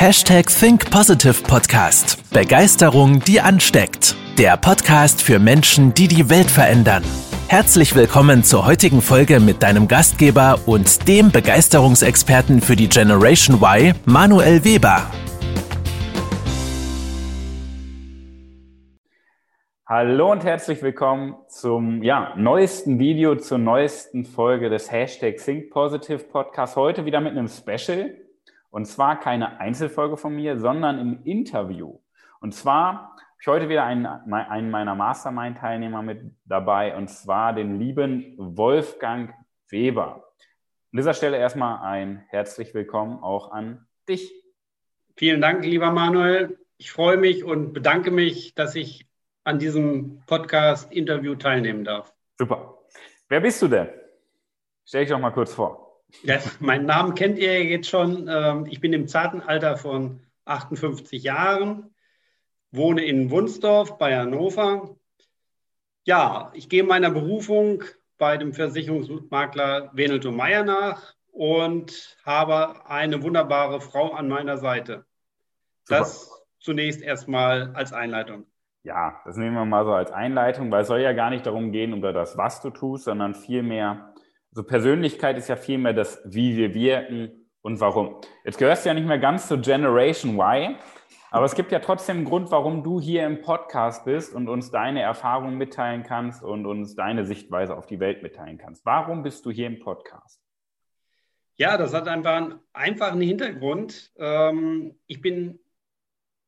Hashtag Think Positive Podcast. Begeisterung, die ansteckt. Der Podcast für Menschen, die die Welt verändern. Herzlich willkommen zur heutigen Folge mit deinem Gastgeber und dem Begeisterungsexperten für die Generation Y, Manuel Weber. Hallo und herzlich willkommen zum ja, neuesten Video, zur neuesten Folge des Hashtag Think Positive Podcast. Heute wieder mit einem Special. Und zwar keine Einzelfolge von mir, sondern im Interview. Und zwar habe ich heute wieder einen, einen meiner Mastermind-Teilnehmer mit dabei, und zwar den lieben Wolfgang Weber. An dieser Stelle erstmal ein herzlich willkommen auch an dich. Vielen Dank, lieber Manuel. Ich freue mich und bedanke mich, dass ich an diesem Podcast-Interview teilnehmen darf. Super. Wer bist du denn? Stell dich doch mal kurz vor. Ja, meinen Namen kennt ihr jetzt schon. Ähm, ich bin im zarten Alter von 58 Jahren, wohne in Wunsdorf bei Hannover. Ja, ich gehe meiner Berufung bei dem Versicherungsmakler Wenelto Meyer nach und habe eine wunderbare Frau an meiner Seite. Super. Das zunächst erstmal als Einleitung. Ja, das nehmen wir mal so als Einleitung, weil es soll ja gar nicht darum gehen, um das, was du tust, sondern vielmehr also Persönlichkeit ist ja vielmehr das, wie wir wirken und warum. Jetzt gehörst du ja nicht mehr ganz zur Generation Y, aber es gibt ja trotzdem einen Grund, warum du hier im Podcast bist und uns deine Erfahrungen mitteilen kannst und uns deine Sichtweise auf die Welt mitteilen kannst. Warum bist du hier im Podcast? Ja, das hat einfach einen einfachen Hintergrund. Ähm, ich bin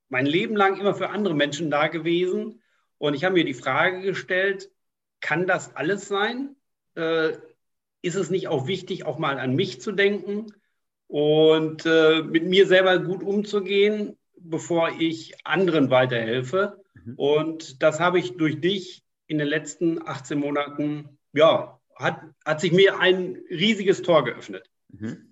mein Leben lang immer für andere Menschen da gewesen und ich habe mir die Frage gestellt, kann das alles sein? Ist es nicht auch wichtig, auch mal an mich zu denken und äh, mit mir selber gut umzugehen, bevor ich anderen weiterhelfe? Mhm. Und das habe ich durch dich in den letzten 18 Monaten, ja, hat, hat sich mir ein riesiges Tor geöffnet. Mhm.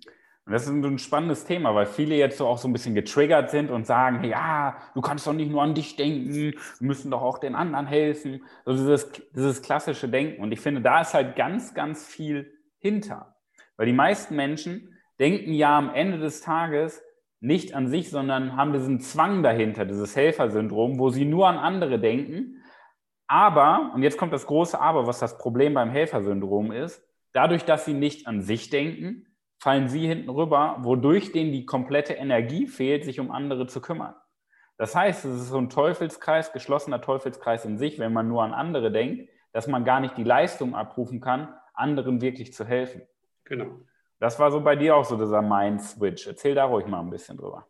Und das ist ein spannendes Thema, weil viele jetzt so auch so ein bisschen getriggert sind und sagen, ja, du kannst doch nicht nur an dich denken, wir müssen doch auch den anderen helfen. So dieses, dieses klassische Denken. Und ich finde, da ist halt ganz, ganz viel hinter. Weil die meisten Menschen denken ja am Ende des Tages nicht an sich, sondern haben diesen Zwang dahinter, dieses Helfersyndrom, wo sie nur an andere denken. Aber, und jetzt kommt das große Aber, was das Problem beim Helfersyndrom ist, dadurch, dass sie nicht an sich denken, fallen sie hinten rüber, wodurch denen die komplette Energie fehlt, sich um andere zu kümmern. Das heißt, es ist so ein Teufelskreis, geschlossener Teufelskreis in sich, wenn man nur an andere denkt, dass man gar nicht die Leistung abrufen kann, anderen wirklich zu helfen. Genau. Das war so bei dir auch so dieser Mind-Switch. Erzähl da ruhig mal ein bisschen drüber.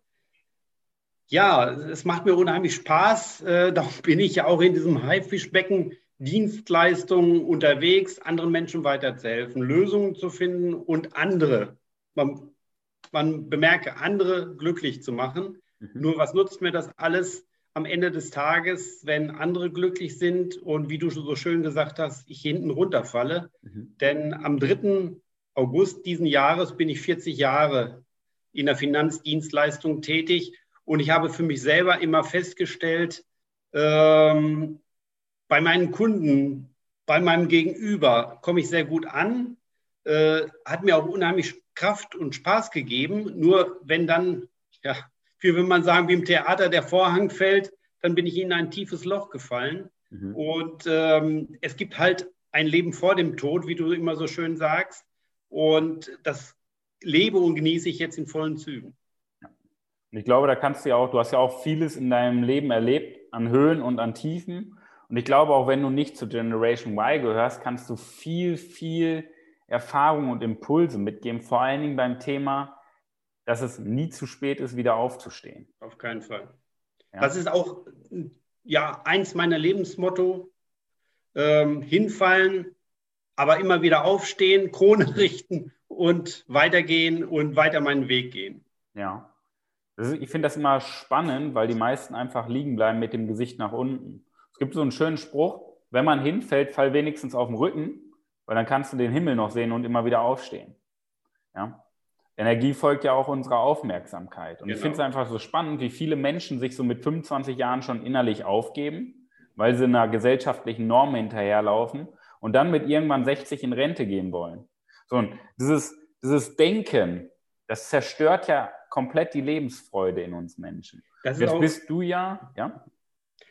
Ja, es macht mir unheimlich Spaß. Äh, darum bin ich ja auch in diesem Haifischbecken Dienstleistungen unterwegs, anderen Menschen weiterzuhelfen, Lösungen zu finden und andere, man, man bemerke, andere glücklich zu machen. Mhm. Nur was nutzt mir das alles, am Ende des Tages, wenn andere glücklich sind und wie du so schön gesagt hast, ich hinten runterfalle. Mhm. Denn am 3. August diesen Jahres bin ich 40 Jahre in der Finanzdienstleistung tätig und ich habe für mich selber immer festgestellt, ähm, bei meinen Kunden, bei meinem Gegenüber komme ich sehr gut an, äh, hat mir auch unheimlich Kraft und Spaß gegeben. Nur wenn dann ja, wie will man sagen, wie im Theater der Vorhang fällt, dann bin ich in ein tiefes Loch gefallen. Mhm. Und ähm, es gibt halt ein Leben vor dem Tod, wie du immer so schön sagst. Und das lebe und genieße ich jetzt in vollen Zügen. Und ich glaube, da kannst du ja auch, du hast ja auch vieles in deinem Leben erlebt, an Höhen und an Tiefen. Und ich glaube, auch wenn du nicht zu Generation Y gehörst, kannst du viel, viel Erfahrung und Impulse mitgeben, vor allen Dingen beim Thema dass es nie zu spät ist, wieder aufzustehen. Auf keinen Fall. Ja. Das ist auch ja, eins meiner Lebensmotto. Ähm, hinfallen, aber immer wieder aufstehen, Krone richten und weitergehen und weiter meinen Weg gehen. Ja. Ist, ich finde das immer spannend, weil die meisten einfach liegen bleiben mit dem Gesicht nach unten. Es gibt so einen schönen Spruch, wenn man hinfällt, fall wenigstens auf den Rücken, weil dann kannst du den Himmel noch sehen und immer wieder aufstehen. Ja. Energie folgt ja auch unserer Aufmerksamkeit. Und genau. ich finde es einfach so spannend, wie viele Menschen sich so mit 25 Jahren schon innerlich aufgeben, weil sie einer gesellschaftlichen Norm hinterherlaufen und dann mit irgendwann 60 in Rente gehen wollen. So, und dieses, dieses Denken, das zerstört ja komplett die Lebensfreude in uns Menschen. Das Jetzt auch, bist du ja, ja.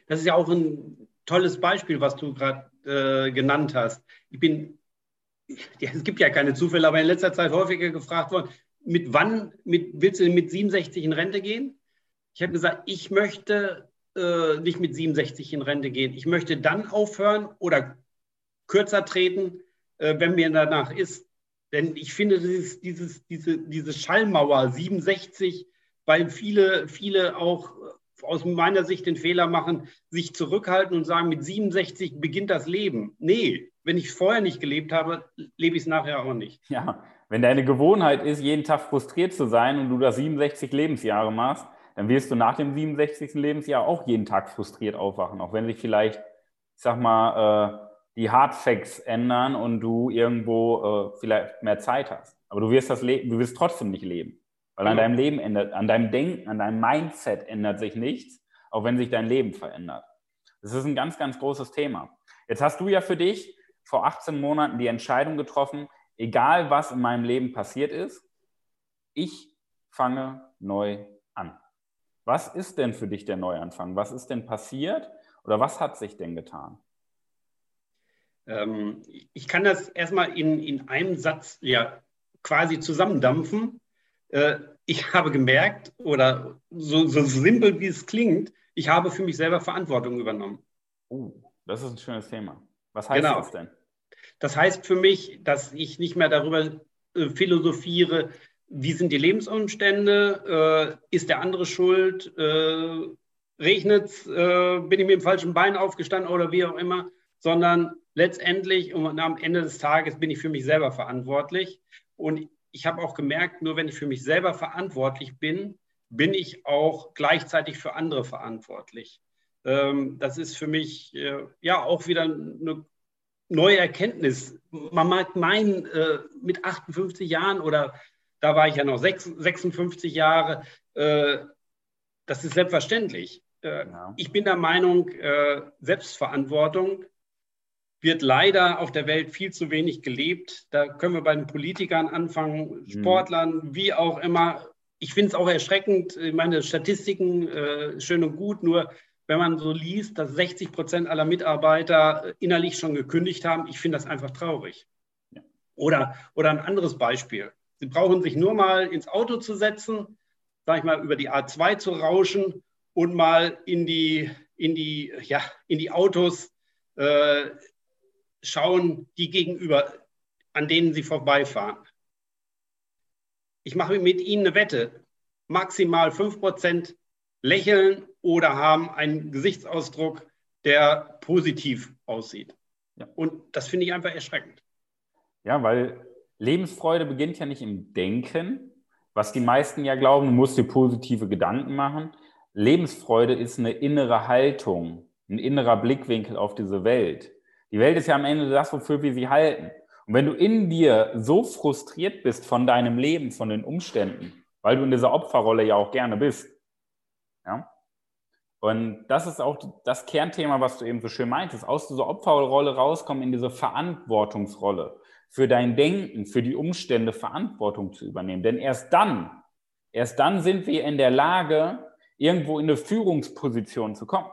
Das ist ja auch ein tolles Beispiel, was du gerade äh, genannt hast. Ich bin, ja, es gibt ja keine Zufälle, aber in letzter Zeit häufiger gefragt worden, mit wann mit, willst du mit 67 in Rente gehen? Ich habe gesagt, ich möchte äh, nicht mit 67 in Rente gehen. Ich möchte dann aufhören oder kürzer treten, äh, wenn mir danach ist. Denn ich finde, dieses, dieses, diese, diese Schallmauer 67, weil viele, viele auch aus meiner Sicht den Fehler machen, sich zurückhalten und sagen, mit 67 beginnt das Leben. Nee, wenn ich vorher nicht gelebt habe, lebe ich es nachher auch nicht. Ja, wenn deine Gewohnheit ist, jeden Tag frustriert zu sein und du das 67 Lebensjahre machst, dann wirst du nach dem 67. Lebensjahr auch jeden Tag frustriert aufwachen, auch wenn sich vielleicht, ich sag mal, äh, die Hardfacts ändern und du irgendwo äh, vielleicht mehr Zeit hast. Aber du wirst das leben, du wirst trotzdem nicht leben. Weil an deinem Leben ändert, an deinem Denken, an deinem Mindset ändert sich nichts, auch wenn sich dein Leben verändert. Das ist ein ganz, ganz großes Thema. Jetzt hast du ja für dich vor 18 Monaten die Entscheidung getroffen, egal was in meinem Leben passiert ist, ich fange neu an. Was ist denn für dich der Neuanfang? Was ist denn passiert oder was hat sich denn getan? Ähm, ich kann das erstmal in, in einem Satz ja quasi zusammendampfen. Äh, ich habe gemerkt, oder so, so simpel wie es klingt, ich habe für mich selber Verantwortung übernommen. Oh, das ist ein schönes Thema. Was heißt genau. das denn? Das heißt für mich, dass ich nicht mehr darüber äh, philosophiere, wie sind die Lebensumstände, äh, ist der andere schuld, äh, regnet es, bin ich mit dem falschen Bein aufgestanden oder wie auch immer, sondern letztendlich und am Ende des Tages bin ich für mich selber verantwortlich. Und ich habe auch gemerkt, nur wenn ich für mich selber verantwortlich bin, bin ich auch gleichzeitig für andere verantwortlich. Ähm, das ist für mich ja auch wieder eine neue Erkenntnis. Man mag meinen, äh, mit 58 Jahren oder da war ich ja noch 56 Jahre, äh, das ist selbstverständlich. Ja. Ich bin der Meinung, Selbstverantwortung wird leider auf der Welt viel zu wenig gelebt. Da können wir bei den Politikern anfangen, mhm. Sportlern, mhm. wie auch immer. Ich finde es auch erschreckend. Meine Statistiken äh, schön und gut, nur wenn man so liest, dass 60 Prozent aller Mitarbeiter innerlich schon gekündigt haben, ich finde das einfach traurig. Ja. Oder, oder ein anderes Beispiel. Sie brauchen sich nur mal ins Auto zu setzen, sag ich mal, über die A2 zu rauschen und mal in die, in die, ja, in die Autos äh, schauen die gegenüber, an denen sie vorbeifahren. Ich mache mit ihnen eine Wette. Maximal 5% lächeln oder haben einen Gesichtsausdruck, der positiv aussieht. Ja. Und das finde ich einfach erschreckend. Ja, weil Lebensfreude beginnt ja nicht im Denken, was die meisten ja glauben, du musst dir positive Gedanken machen. Lebensfreude ist eine innere Haltung, ein innerer Blickwinkel auf diese Welt. Die Welt ist ja am Ende das, wofür wir sie halten. Und wenn du in dir so frustriert bist von deinem Leben, von den Umständen, weil du in dieser Opferrolle ja auch gerne bist, ja, und das ist auch das Kernthema, was du eben so schön meintest, aus dieser Opferrolle rauskommen in diese Verantwortungsrolle, für dein Denken, für die Umstände Verantwortung zu übernehmen. Denn erst dann, erst dann sind wir in der Lage, irgendwo in eine Führungsposition zu kommen.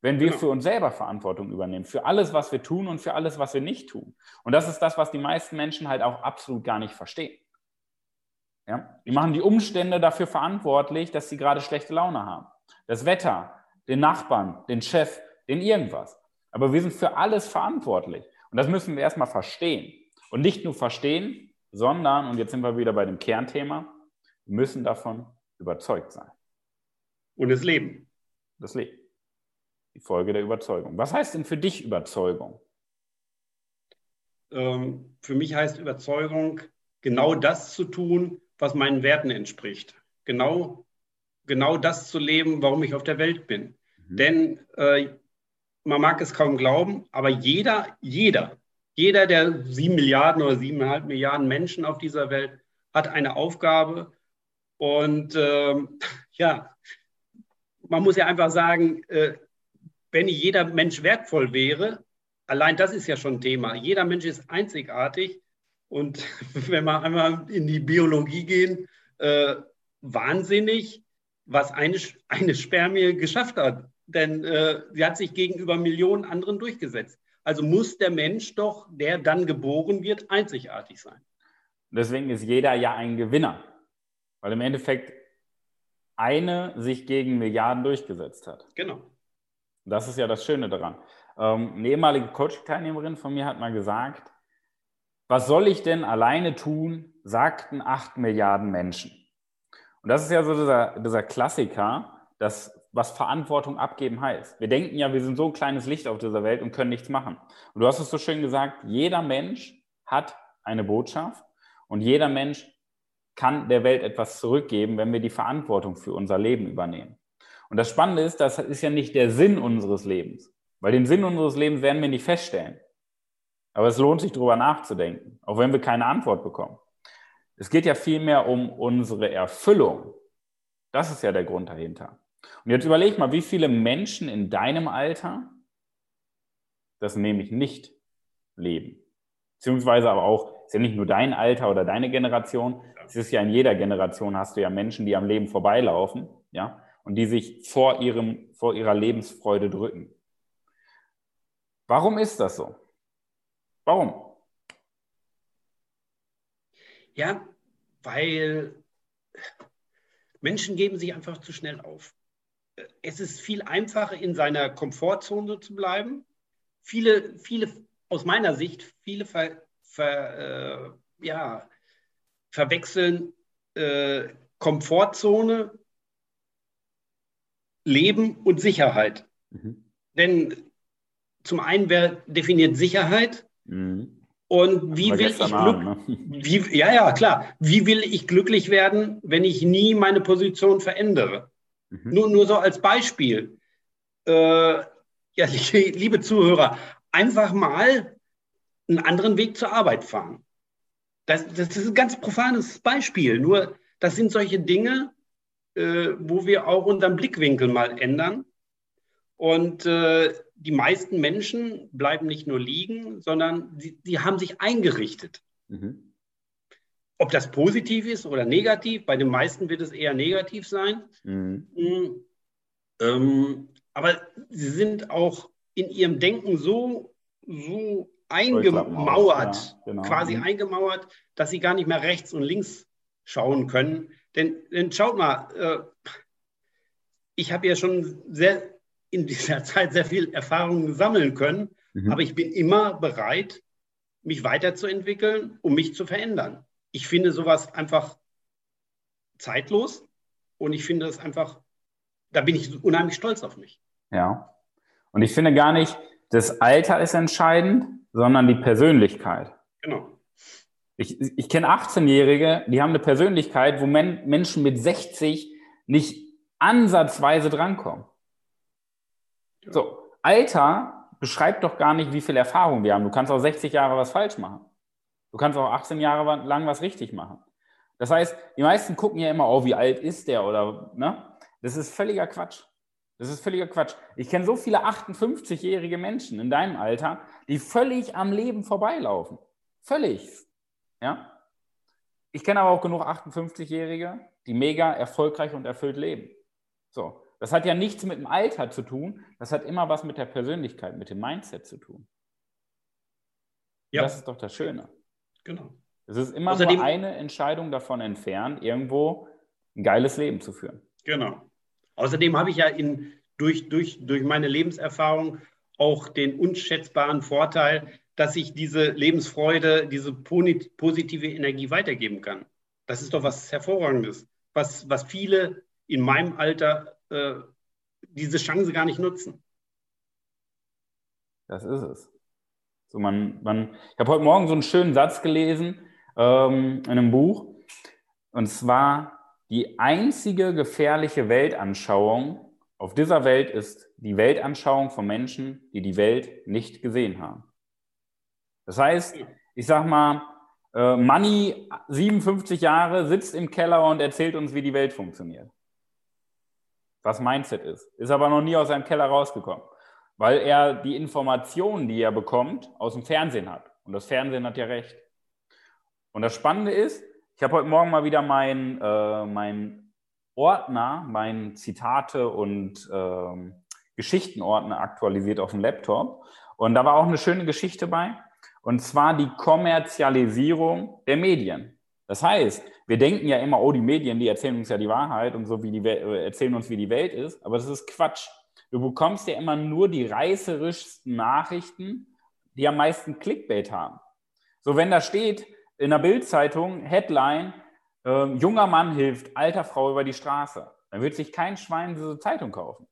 Wenn wir genau. für uns selber Verantwortung übernehmen, für alles, was wir tun und für alles, was wir nicht tun. Und das ist das, was die meisten Menschen halt auch absolut gar nicht verstehen. Ja? Die machen die Umstände dafür verantwortlich, dass sie gerade schlechte Laune haben. Das Wetter, den Nachbarn, den Chef, den irgendwas. Aber wir sind für alles verantwortlich. Und das müssen wir erstmal verstehen. Und nicht nur verstehen, sondern, und jetzt sind wir wieder bei dem Kernthema, wir müssen davon überzeugt sein. Und das Leben. Das Leben. Die Folge der Überzeugung. Was heißt denn für dich Überzeugung? Ähm, für mich heißt Überzeugung, genau das zu tun, was meinen Werten entspricht. Genau, genau das zu leben, warum ich auf der Welt bin. Mhm. Denn äh, man mag es kaum glauben, aber jeder, jeder, jeder der sieben Milliarden oder siebeneinhalb Milliarden Menschen auf dieser Welt hat eine Aufgabe. Und ähm, ja, man muss ja einfach sagen, äh, wenn jeder Mensch wertvoll wäre, allein das ist ja schon ein Thema. Jeder Mensch ist einzigartig. Und wenn wir einmal in die Biologie gehen, äh, wahnsinnig, was eine, eine Spermie geschafft hat. Denn äh, sie hat sich gegenüber Millionen anderen durchgesetzt. Also muss der Mensch doch, der dann geboren wird, einzigartig sein. Deswegen ist jeder ja ein Gewinner. Weil im Endeffekt eine sich gegen Milliarden durchgesetzt hat. Genau. Das ist ja das Schöne daran. Ähm, eine ehemalige Coaching-Teilnehmerin von mir hat mal gesagt, was soll ich denn alleine tun, sagten acht Milliarden Menschen. Und das ist ja so dieser, dieser Klassiker, dass, was Verantwortung abgeben heißt. Wir denken ja, wir sind so ein kleines Licht auf dieser Welt und können nichts machen. Und du hast es so schön gesagt, jeder Mensch hat eine Botschaft und jeder Mensch kann der Welt etwas zurückgeben, wenn wir die Verantwortung für unser Leben übernehmen. Und das Spannende ist, das ist ja nicht der Sinn unseres Lebens, weil den Sinn unseres Lebens werden wir nicht feststellen. Aber es lohnt sich, darüber nachzudenken, auch wenn wir keine Antwort bekommen. Es geht ja vielmehr um unsere Erfüllung. Das ist ja der Grund dahinter. Und jetzt überleg mal, wie viele Menschen in deinem Alter das nämlich nicht leben. Beziehungsweise aber auch, ist ja nicht nur dein Alter oder deine Generation, es ist ja in jeder Generation hast du ja Menschen, die am Leben vorbeilaufen, ja, und die sich vor ihrem, vor ihrer Lebensfreude drücken. Warum ist das so? Warum? Ja, weil Menschen geben sich einfach zu schnell auf. Es ist viel einfacher, in seiner Komfortzone zu bleiben. Viele, viele, aus meiner Sicht, viele ver, ver, äh, ja, verwechseln äh, Komfortzone, Leben und Sicherheit. Mhm. Denn zum einen, wer definiert Sicherheit? Mhm. Und wie will ich Glück, ne? wie, ja, ja, klar. Wie will ich glücklich werden, wenn ich nie meine Position verändere? Mhm. Nur, nur so als Beispiel. Äh, ja, liebe Zuhörer, einfach mal einen anderen Weg zur Arbeit fahren. Das, das ist ein ganz profanes Beispiel. Nur, das sind solche Dinge, äh, wo wir auch unseren Blickwinkel mal ändern. Und äh, die meisten Menschen bleiben nicht nur liegen, sondern sie, sie haben sich eingerichtet. Mhm. Ob das positiv ist oder negativ, bei den meisten wird es eher negativ sein. Mhm. Mhm. Ähm, aber sie sind auch in ihrem Denken so, so eingemauert, ja, genau. quasi mhm. eingemauert, dass sie gar nicht mehr rechts und links schauen können. Denn, denn schaut mal, äh, ich habe ja schon sehr in dieser Zeit sehr viel Erfahrung sammeln können, mhm. aber ich bin immer bereit, mich weiterzuentwickeln, um mich zu verändern. Ich finde sowas einfach zeitlos und ich finde es einfach, da bin ich unheimlich stolz auf mich. Ja. Und ich finde gar nicht, das Alter ist entscheidend, sondern die Persönlichkeit. Genau. Ich, ich kenne 18-Jährige, die haben eine Persönlichkeit, wo Men Menschen mit 60 nicht ansatzweise drankommen. So, Alter beschreibt doch gar nicht, wie viel Erfahrung wir haben. Du kannst auch 60 Jahre was falsch machen. Du kannst auch 18 Jahre lang was richtig machen. Das heißt, die meisten gucken ja immer, oh, wie alt ist der oder, ne? Das ist völliger Quatsch. Das ist völliger Quatsch. Ich kenne so viele 58-jährige Menschen in deinem Alter, die völlig am Leben vorbeilaufen. Völlig. Ja? Ich kenne aber auch genug 58-Jährige, die mega erfolgreich und erfüllt leben. So. Das hat ja nichts mit dem Alter zu tun, das hat immer was mit der Persönlichkeit, mit dem Mindset zu tun. Ja. Das ist doch das Schöne. Genau. Es ist immer Außerdem, nur eine Entscheidung davon entfernt, irgendwo ein geiles Leben zu führen. Genau. Außerdem habe ich ja in, durch, durch, durch meine Lebenserfahrung auch den unschätzbaren Vorteil, dass ich diese Lebensfreude, diese positive Energie weitergeben kann. Das ist doch was Hervorragendes, was, was viele in meinem Alter äh, diese Chance gar nicht nutzen. Das ist es. So man, man, ich habe heute Morgen so einen schönen Satz gelesen ähm, in einem Buch. Und zwar, die einzige gefährliche Weltanschauung auf dieser Welt ist die Weltanschauung von Menschen, die die Welt nicht gesehen haben. Das heißt, ich sag mal, äh, Money, 57 Jahre, sitzt im Keller und erzählt uns, wie die Welt funktioniert was Mindset ist. Ist aber noch nie aus seinem Keller rausgekommen, weil er die Informationen, die er bekommt, aus dem Fernsehen hat. Und das Fernsehen hat ja recht. Und das Spannende ist, ich habe heute Morgen mal wieder mein, äh, mein Ordner, meinen Zitate und ähm, Geschichtenordner aktualisiert auf dem Laptop. Und da war auch eine schöne Geschichte bei, und zwar die Kommerzialisierung der Medien. Das heißt, wir denken ja immer, oh, die Medien, die erzählen uns ja die Wahrheit und so wie die äh, erzählen uns, wie die Welt ist, aber das ist Quatsch. Du bekommst ja immer nur die reißerischsten Nachrichten, die am meisten Clickbait haben. So, wenn da steht in der Bildzeitung Headline, äh, junger Mann hilft alter Frau über die Straße, dann wird sich kein Schwein diese Zeitung kaufen.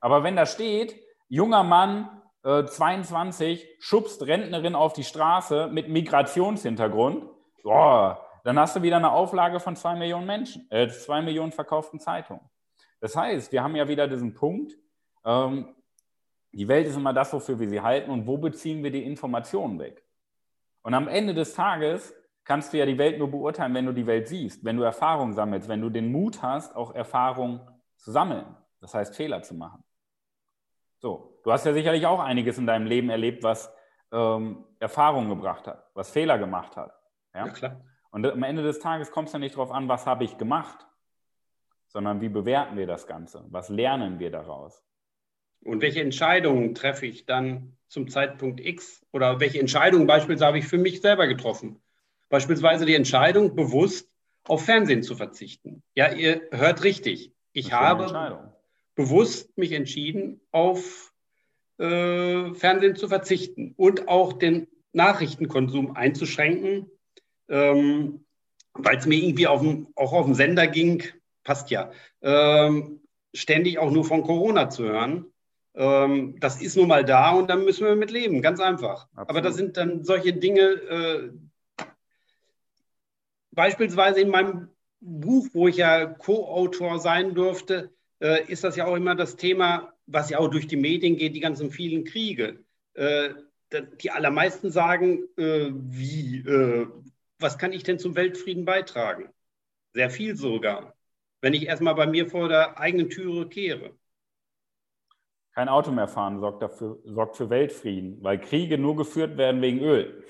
Aber wenn da steht, junger Mann äh, 22 schubst Rentnerin auf die Straße mit Migrationshintergrund, boah, dann hast du wieder eine Auflage von zwei Millionen Menschen, äh, zwei Millionen verkauften Zeitungen. Das heißt, wir haben ja wieder diesen Punkt, ähm, die Welt ist immer das, wofür wir sie halten und wo beziehen wir die Informationen weg. Und am Ende des Tages kannst du ja die Welt nur beurteilen, wenn du die Welt siehst, wenn du Erfahrung sammelst, wenn du den Mut hast, auch Erfahrung zu sammeln. Das heißt, Fehler zu machen. So, du hast ja sicherlich auch einiges in deinem Leben erlebt, was ähm, Erfahrung gebracht hat, was Fehler gemacht hat. Ja, ja klar. Und am Ende des Tages kommt es ja nicht darauf an, was habe ich gemacht, sondern wie bewerten wir das Ganze? Was lernen wir daraus? Und welche Entscheidungen treffe ich dann zum Zeitpunkt X? Oder welche Entscheidungen beispielsweise habe ich für mich selber getroffen? Beispielsweise die Entscheidung, bewusst auf Fernsehen zu verzichten. Ja, ihr hört richtig. Ich habe bewusst mich entschieden, auf äh, Fernsehen zu verzichten und auch den Nachrichtenkonsum einzuschränken, ähm, weil es mir irgendwie auf dem, auch auf dem Sender ging, passt ja, ähm, ständig auch nur von Corona zu hören. Ähm, das ist nun mal da und dann müssen wir mit leben, ganz einfach. Absolut. Aber das sind dann solche Dinge, äh, beispielsweise in meinem Buch, wo ich ja Co-Autor sein durfte, äh, ist das ja auch immer das Thema, was ja auch durch die Medien geht, die ganzen vielen Kriege. Äh, die allermeisten sagen, äh, wie, äh, was kann ich denn zum Weltfrieden beitragen? Sehr viel sogar, wenn ich erstmal bei mir vor der eigenen Türe kehre. Kein Auto mehr fahren sorgt, dafür, sorgt für Weltfrieden, weil Kriege nur geführt werden wegen Öl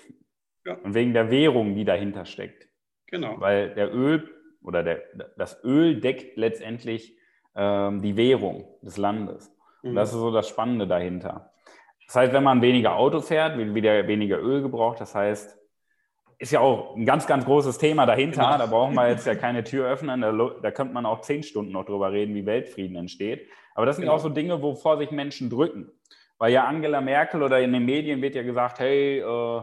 ja. und wegen der Währung, die dahinter steckt. Genau. Weil der Öl oder der, das Öl deckt letztendlich ähm, die Währung des Landes. Mhm. Und das ist so das Spannende dahinter. Das heißt, wenn man weniger Auto fährt, wird wieder weniger Öl gebraucht. Das heißt, ist ja auch ein ganz, ganz großes Thema dahinter. Genau. Da brauchen wir jetzt ja keine Tür öffnen. Da, da könnte man auch zehn Stunden noch drüber reden, wie Weltfrieden entsteht. Aber das sind genau. auch so Dinge, wovor sich Menschen drücken. Weil ja Angela Merkel oder in den Medien wird ja gesagt, hey, äh,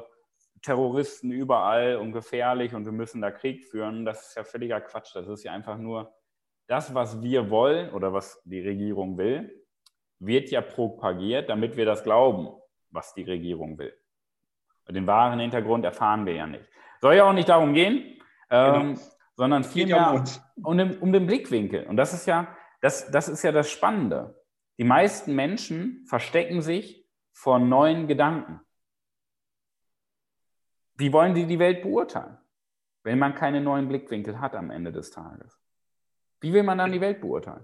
Terroristen überall und gefährlich und wir müssen da Krieg führen. Das ist ja völliger Quatsch. Das ist ja einfach nur das, was wir wollen oder was die Regierung will, wird ja propagiert, damit wir das glauben, was die Regierung will. Den wahren Hintergrund erfahren wir ja nicht. Soll ja auch nicht darum gehen, ähm, genau. sondern vielmehr um, den, um den Blickwinkel. Und das ist ja das, das ist ja das Spannende. Die meisten Menschen verstecken sich vor neuen Gedanken. Wie wollen sie die Welt beurteilen, wenn man keine neuen Blickwinkel hat am Ende des Tages? Wie will man dann die Welt beurteilen?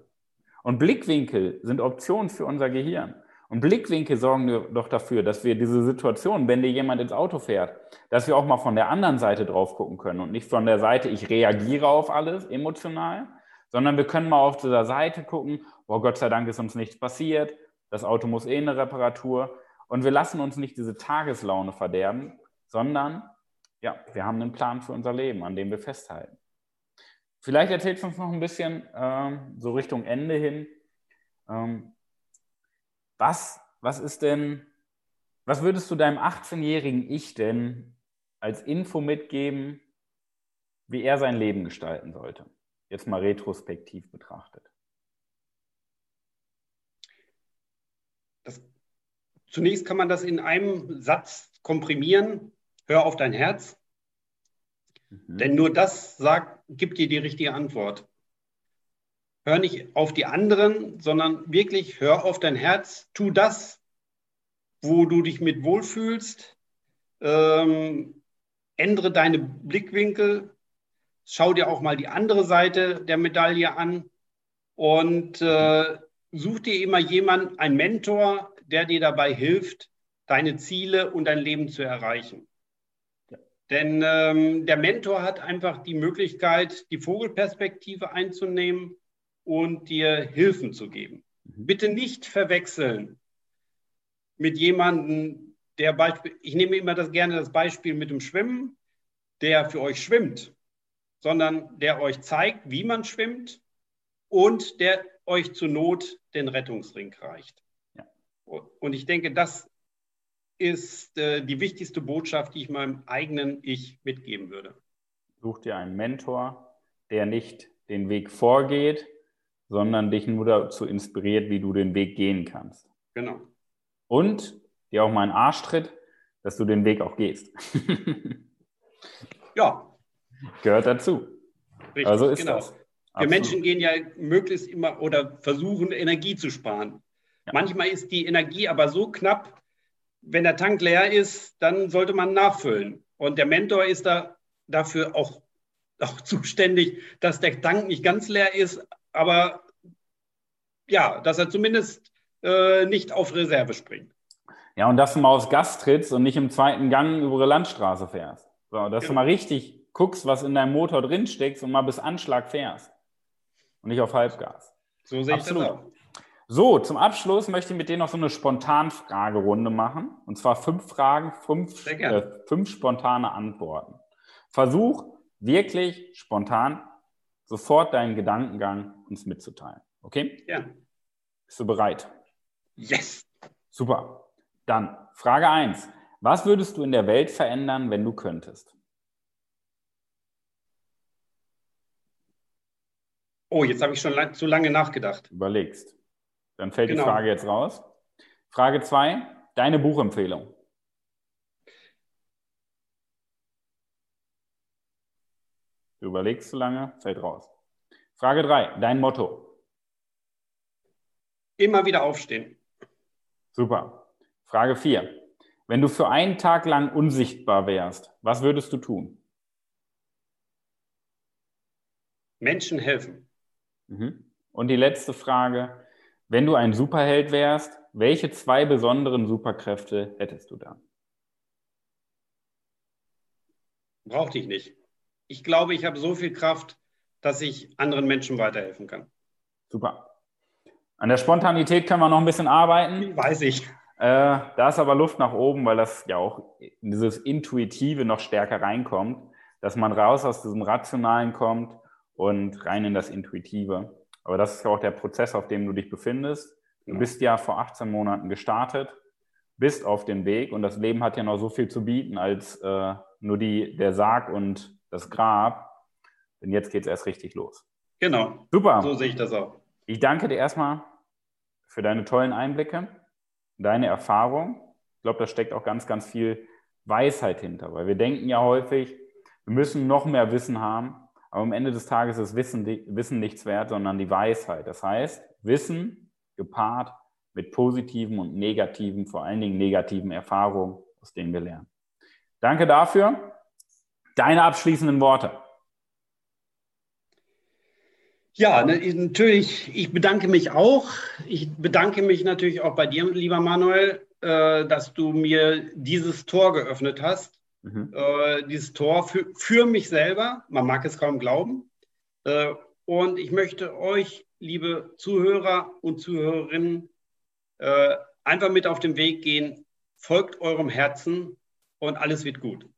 Und Blickwinkel sind Optionen für unser Gehirn. Und Blickwinkel sorgen doch dafür, dass wir diese Situation, wenn dir jemand ins Auto fährt, dass wir auch mal von der anderen Seite drauf gucken können und nicht von der Seite, ich reagiere auf alles emotional, sondern wir können mal auf dieser Seite gucken, oh Gott sei Dank ist uns nichts passiert, das Auto muss eh eine Reparatur und wir lassen uns nicht diese Tageslaune verderben, sondern ja, wir haben einen Plan für unser Leben, an dem wir festhalten. Vielleicht erzählst du uns noch ein bisschen ähm, so Richtung Ende hin, ähm, was, was ist denn, was würdest du deinem 18-jährigen Ich denn als Info mitgeben, wie er sein Leben gestalten sollte? Jetzt mal retrospektiv betrachtet. Das, zunächst kann man das in einem Satz komprimieren. Hör auf dein Herz. Mhm. Denn nur das sagt, gibt dir die richtige Antwort hör nicht auf die anderen, sondern wirklich hör auf dein Herz, tu das, wo du dich mit wohlfühlst, ähm, ändere deine Blickwinkel, schau dir auch mal die andere Seite der Medaille an. Und äh, such dir immer jemanden, einen Mentor, der dir dabei hilft, deine Ziele und dein Leben zu erreichen. Denn ähm, der Mentor hat einfach die Möglichkeit, die Vogelperspektive einzunehmen und dir Hilfen zu geben. Mhm. Bitte nicht verwechseln mit jemandem, der Beispiel, ich nehme immer das gerne das Beispiel mit dem Schwimmen, der für euch schwimmt, sondern der euch zeigt, wie man schwimmt und der euch zur Not den Rettungsring reicht. Ja. Und ich denke, das ist äh, die wichtigste Botschaft, die ich meinem eigenen Ich mitgeben würde. Such dir einen Mentor, der nicht den Weg vorgeht, sondern dich nur dazu inspiriert, wie du den Weg gehen kannst. Genau. Und dir auch mal einen Arsch tritt, dass du den Weg auch gehst. ja. Gehört dazu. Richtig, also ist genau. das. Wir Menschen gehen ja möglichst immer oder versuchen, Energie zu sparen. Ja. Manchmal ist die Energie aber so knapp, wenn der Tank leer ist, dann sollte man nachfüllen. Und der Mentor ist da dafür auch, auch zuständig, dass der Tank nicht ganz leer ist, aber ja, dass er zumindest äh, nicht auf Reserve springt. Ja, und dass du mal aufs Gas trittst und nicht im zweiten Gang über die Landstraße fährst. So, dass genau. du mal richtig guckst, was in deinem Motor drinsteckt und mal bis Anschlag fährst. Und nicht auf Halbgas. So sehe Absolut. ich das auch. So, zum Abschluss möchte ich mit dir noch so eine Spontanfragerunde machen. Und zwar fünf Fragen, fünf, äh, fünf spontane Antworten. Versuch wirklich spontan sofort deinen Gedankengang uns mitzuteilen. Okay? Ja. Bist du bereit? Yes. Super. Dann Frage 1. Was würdest du in der Welt verändern, wenn du könntest? Oh, jetzt habe ich schon lang, zu lange nachgedacht. Überlegst. Dann fällt genau. die Frage jetzt raus. Frage 2, deine Buchempfehlung. Du überlegst zu lange, fällt raus. Frage 3, dein Motto. Immer wieder aufstehen. Super. Frage 4. Wenn du für einen Tag lang unsichtbar wärst, was würdest du tun? Menschen helfen. Mhm. Und die letzte Frage. Wenn du ein Superheld wärst, welche zwei besonderen Superkräfte hättest du dann? Brauchte ich nicht. Ich glaube, ich habe so viel Kraft, dass ich anderen Menschen weiterhelfen kann. Super. An der Spontanität können wir noch ein bisschen arbeiten. Weiß ich. Äh, da ist aber Luft nach oben, weil das ja auch in dieses Intuitive noch stärker reinkommt, dass man raus aus diesem Rationalen kommt und rein in das Intuitive. Aber das ist ja auch der Prozess, auf dem du dich befindest. Du genau. bist ja vor 18 Monaten gestartet, bist auf dem Weg und das Leben hat ja noch so viel zu bieten als äh, nur die, der Sarg und das Grab. Denn jetzt geht es erst richtig los. Genau. Super. So sehe ich das auch. Ich danke dir erstmal für deine tollen Einblicke, deine Erfahrung. Ich glaube, da steckt auch ganz, ganz viel Weisheit hinter, weil wir denken ja häufig, wir müssen noch mehr Wissen haben. Aber am Ende des Tages ist Wissen, Wissen nichts wert, sondern die Weisheit. Das heißt, Wissen gepaart mit positiven und negativen, vor allen Dingen negativen Erfahrungen, aus denen wir lernen. Danke dafür. Deine abschließenden Worte. Ja, ne, natürlich, ich bedanke mich auch. Ich bedanke mich natürlich auch bei dir, lieber Manuel, äh, dass du mir dieses Tor geöffnet hast Mhm. Äh, dieses Tor für, für mich selber. Man mag es kaum glauben. Äh, und ich möchte euch, liebe Zuhörer und Zuhörerinnen, einfach mit auf den Weg gehen. Folgt eurem Herzen und alles wird gut.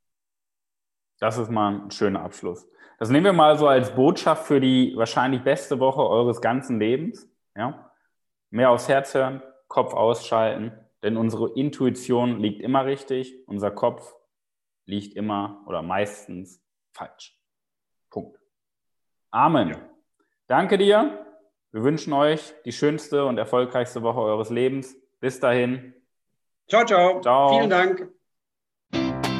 Das ist mal ein schöner Abschluss. Das nehmen wir mal so als Botschaft für die wahrscheinlich beste Woche eures ganzen Lebens. Ja? Mehr aufs Herz hören, Kopf ausschalten, denn unsere Intuition liegt immer richtig, unser Kopf liegt immer oder meistens falsch. Punkt. Amen. Ja. Danke dir. Wir wünschen euch die schönste und erfolgreichste Woche eures Lebens. Bis dahin. Ciao, ciao. ciao. Vielen Dank.